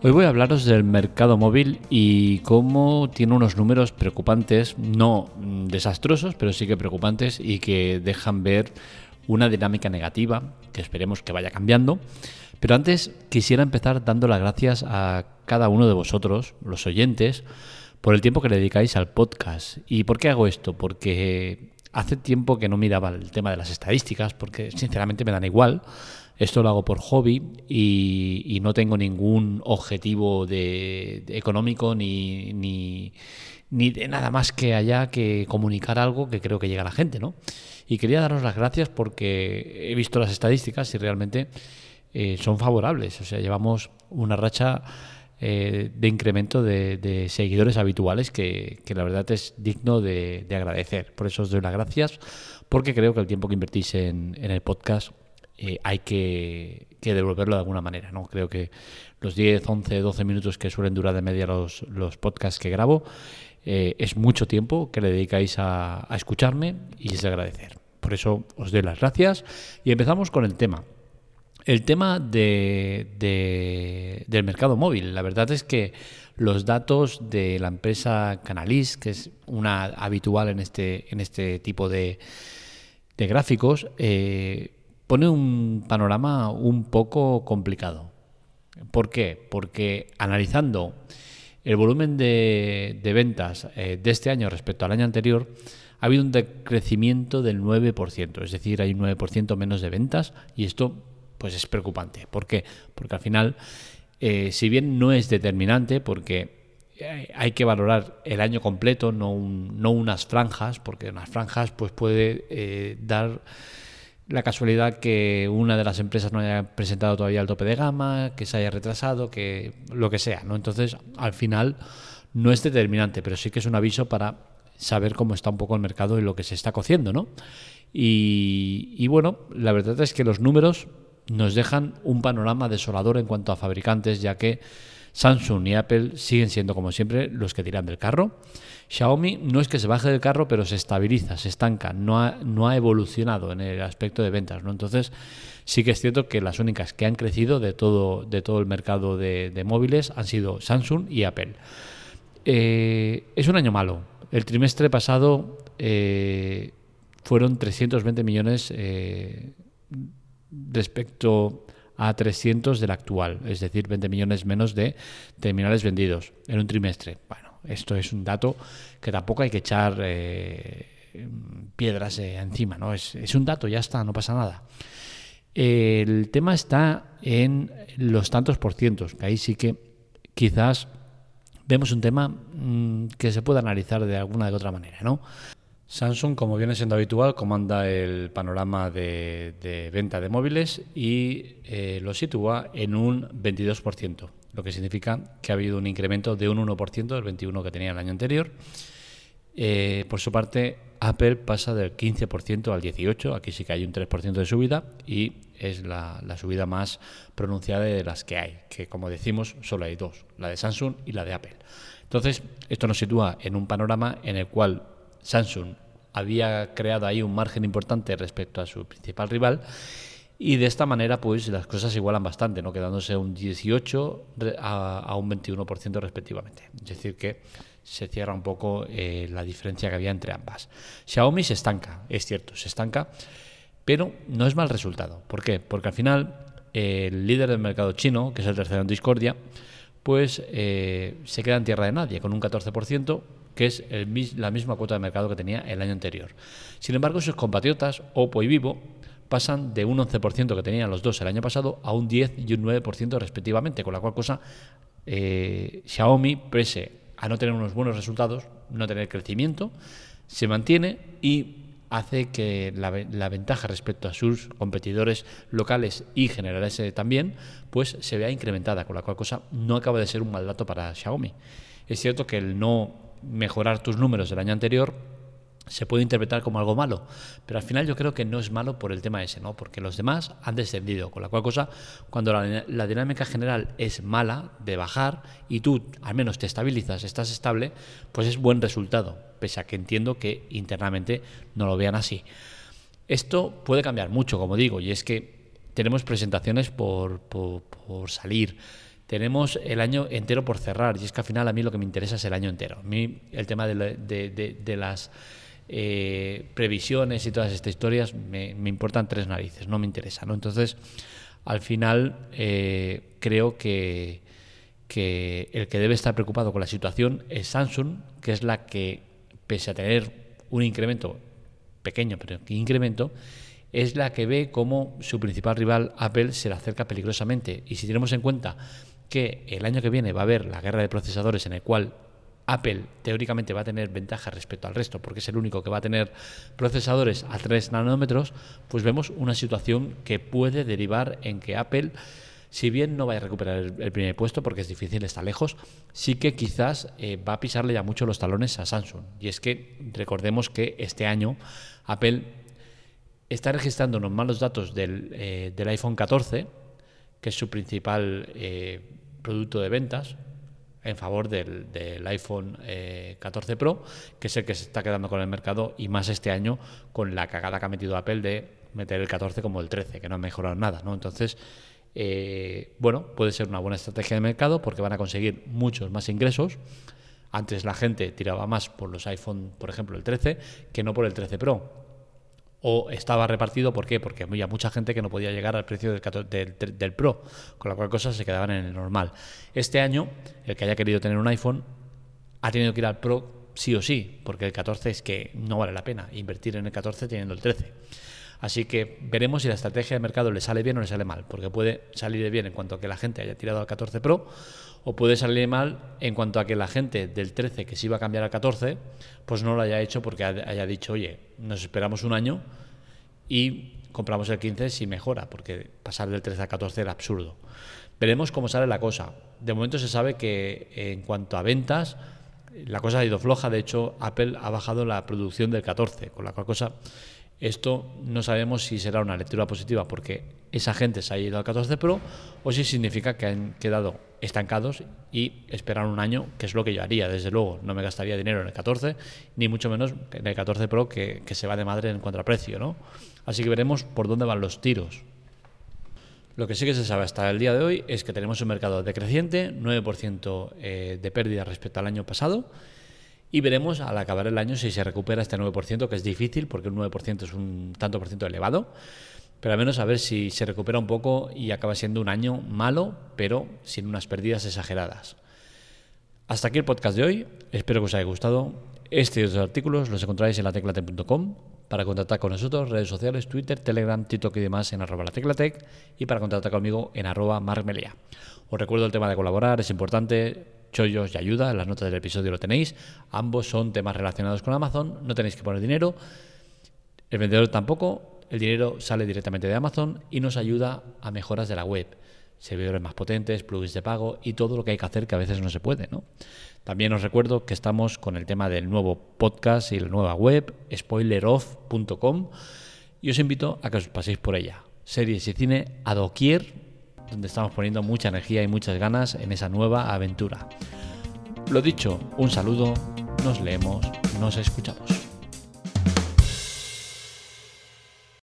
Hoy voy a hablaros del mercado móvil y cómo tiene unos números preocupantes, no desastrosos, pero sí que preocupantes y que dejan ver una dinámica negativa que esperemos que vaya cambiando. Pero antes quisiera empezar dando las gracias a cada uno de vosotros, los oyentes, por el tiempo que le dedicáis al podcast. ¿Y por qué hago esto? Porque hace tiempo que no miraba el tema de las estadísticas, porque sinceramente me dan igual. Esto lo hago por hobby y, no tengo ningún objetivo de, económico ni, ni, de nada más que allá que comunicar algo que creo que llega a la gente, ¿no? Y quería daros las gracias porque he visto las estadísticas y realmente eh, son favorables. O sea, llevamos una racha eh, de incremento de, seguidores habituales que, la verdad es digno de, agradecer. Por eso os doy las gracias, porque creo que el tiempo que invertís en, el podcast eh, hay que, devolverlo de alguna manera. ¿no? Creo que los 10, 11, 12 minutos que suelen durar de media los, podcasts que grabo eh, es mucho tiempo que le dedicáis a, escucharme y es de agradecer. Por eso os doy las gracias y empezamos con el tema. El tema de, del mercado móvil. La verdad es que los datos de la empresa Canalis, que es una habitual en este, en este tipo de, gráficos, eh, pone un panorama un poco complicado. ¿Por qué? Porque analizando el volumen de, ventas eh, de este año respecto al año anterior, ha habido un decrecimiento del 9%, es decir, hay un 9% menos de ventas y esto pues es preocupante. ¿Por qué? Porque al final, eh, si bien no es determinante, porque eh, hay que valorar el año completo, no, no unas franjas, porque unas franjas pues puede dar la casualidad que una de las empresas no haya presentado todavía el tope de gama, que se haya retrasado, que lo que sea, ¿no? Entonces, al final no es determinante, pero sí que es un aviso para saber cómo está un poco el mercado y lo que se está cociendo, ¿no? Y, y bueno, la verdad es que los números nos dejan un panorama desolador en cuanto a fabricantes, ya que Samsung y Apple siguen siendo, como siempre, los que tiran del carro. Xiaomi no es que se baje del carro, pero se estabiliza, se estanca, no ha, no ha evolucionado en el aspecto de ventas. ¿no? Entonces, sí que es cierto que las únicas que han crecido de todo, de todo el mercado de, móviles han sido Samsung y Apple. Eh, es un año malo. El trimestre pasado eh, fueron 320 millones eh, respecto a 300 del actual, es decir, 20 millones menos de terminales vendidos en un trimestre. Bueno, esto es un dato que tampoco hay que echar eh, piedras eh, encima, ¿no? Es, un dato, ya está, no pasa nada. El tema está en los tantos por cientos, que ahí sí que quizás vemos un tema mm, que se puede analizar de alguna de otra manera, ¿no? Samsung, como viene siendo habitual, comanda el panorama de, venta de móviles y eh, lo sitúa en un 22%, lo que significa que ha habido un incremento de un 1% del 21% que tenía el año anterior. Eh, por su parte, Apple pasa del 15% al 18%, aquí sí que hay un 3% de subida y es la, la, subida más pronunciada de las que hay, que como decimos solo hay dos, la de Samsung y la de Apple. Entonces, esto nos sitúa en un panorama en el cual Samsung había creado ahí un margen importante respecto a su principal rival y de esta manera pues las cosas igualan bastante, ¿no? quedándose un 18 a, un 21% respectivamente. Es decir que se cierra un poco eh, la diferencia que había entre ambas. Xiaomi se estanca, es cierto, se estanca, pero no es mal resultado. ¿Por qué? Porque al final el líder del mercado chino, que es el tercero en discordia, pues se queda en tierra de nadie, con un 14%, que es la misma cuota de mercado que tenía el año anterior. Sin embargo, sus compatriotas, Oppo y Vivo, pasan de un 11% que tenían los dos el año pasado a un 10 y un 9% respectivamente, con la cual cosa eh, Xiaomi, pese a no tener unos buenos resultados, no tener crecimiento, se mantiene y hace que la, ventaja respecto a sus competidores locales y generales también, pues se vea incrementada, con la cual cosa no acaba de ser un mal dato para Xiaomi. Es cierto que el no mejorar tus números del año anterior se puede interpretar como algo malo, pero al final yo creo que no es malo por el tema ese, ¿no? Porque los demás han descendido, con la cual cosa, cuando la, dinámica general es mala de bajar y tú al menos te estabilizas, estás estable, pues es buen resultado, pese a que entiendo que internamente no lo vean así. Esto puede cambiar mucho, como digo, y es que tenemos presentaciones por, por salir tenemos el año entero por cerrar y es que al final a mí lo que me interesa es el año entero. A mí el tema de, las eh, previsiones y todas estas historias me, importan tres narices, no me interesa. Entonces, al final eh, creo que, que el que debe estar preocupado con la situación es Samsung, que es la que, pese a tener un incremento pequeño, pero incremento, es la que ve cómo su principal rival Apple se le acerca peligrosamente. Y si tenemos en cuenta que el año que viene va a haber la guerra de procesadores en el cual Apple teóricamente va a tener ventaja respecto al resto porque es el único que va a tener procesadores a 3 nanómetros, pues vemos una situación que puede derivar en que Apple, si bien no vaya a recuperar el, primer puesto porque es difícil, está lejos, sí que quizás eh, va a pisarle ya mucho los talones a Samsung. Y es que recordemos que este año Apple está registrando unos malos datos del, eh, iPhone 14, que es su principal eh, producto de ventas, en favor del, iPhone 14 eh, Pro, que es el que se está quedando con el mercado y más este año con la cagada que ha metido Apple de meter el 14 como el 13, que no ha mejorado nada. ¿no? Entonces, eh, bueno, puede ser una buena estrategia de mercado porque van a conseguir muchos más ingresos. Antes la gente tiraba más por los iPhone, por ejemplo, el 13, que no por el 13 Pro o estaba repartido, ¿por qué? Porque había mucha gente que no podía llegar al precio del, del, Pro, con la cual cosas se quedaban en el normal. Este año, el que haya querido tener un iPhone ha tenido que ir al Pro sí o sí, porque el 14 es que no vale la pena invertir en el 14 teniendo el 13. Así que veremos si la estrategia de mercado le sale bien o le sale mal, porque puede salir bien en cuanto a que la gente haya tirado al 14 Pro o puede salir mal en cuanto a que la gente del 13 que se iba a cambiar al 14, pues no lo haya hecho porque haya dicho, oye, nos esperamos un año y compramos el 15 si mejora, porque pasar del 13 al 14 era absurdo. Veremos cómo sale la cosa. De momento se sabe que en cuanto a ventas, la cosa ha ido floja. De hecho, Apple ha bajado la producción del 14, con la cual cosa esto no sabemos si será una lectura positiva porque esa gente se ha ido al 14 Pro o si significa que han quedado estancados y esperar un año, que es lo que yo haría, desde luego. No me gastaría dinero en el 14, ni mucho menos en el 14 Pro que, se va de madre en cuanto a precio. ¿no? Así que veremos por dónde van los tiros. Lo que sí que se sabe hasta el día de hoy es que tenemos un mercado decreciente, 9% eh, de pérdida respecto al año pasado y veremos al acabar el año si se recupera este 9%, que es difícil porque un 9% es un tanto por ciento elevado. Pero al menos a ver si se recupera un poco y acaba siendo un año malo, pero sin unas pérdidas exageradas. Hasta aquí el podcast de hoy. Espero que os haya gustado. Este y otros artículos los encontráis en lateclate.com. Para contactar con nosotros, redes sociales, Twitter, Telegram, TikTok y demás en arroba lateclatec y para contactar conmigo en arroba marmelia. Os recuerdo el tema de colaborar, es importante chollos y ayuda, en las notas del episodio lo tenéis. Ambos son temas relacionados con Amazon, no tenéis que poner dinero. El vendedor tampoco, el dinero sale directamente de Amazon y nos ayuda a mejoras de la web, servidores más potentes, plugins de pago y todo lo que hay que hacer que a veces no se puede. ¿no? También os recuerdo que estamos con el tema del nuevo podcast y la nueva web, spoileroff.com, y os invito a que os paséis por ella. Series y cine a doquier donde estamos poniendo mucha energía y muchas ganas en esa nueva aventura. Lo dicho, un saludo, nos leemos, nos escuchamos.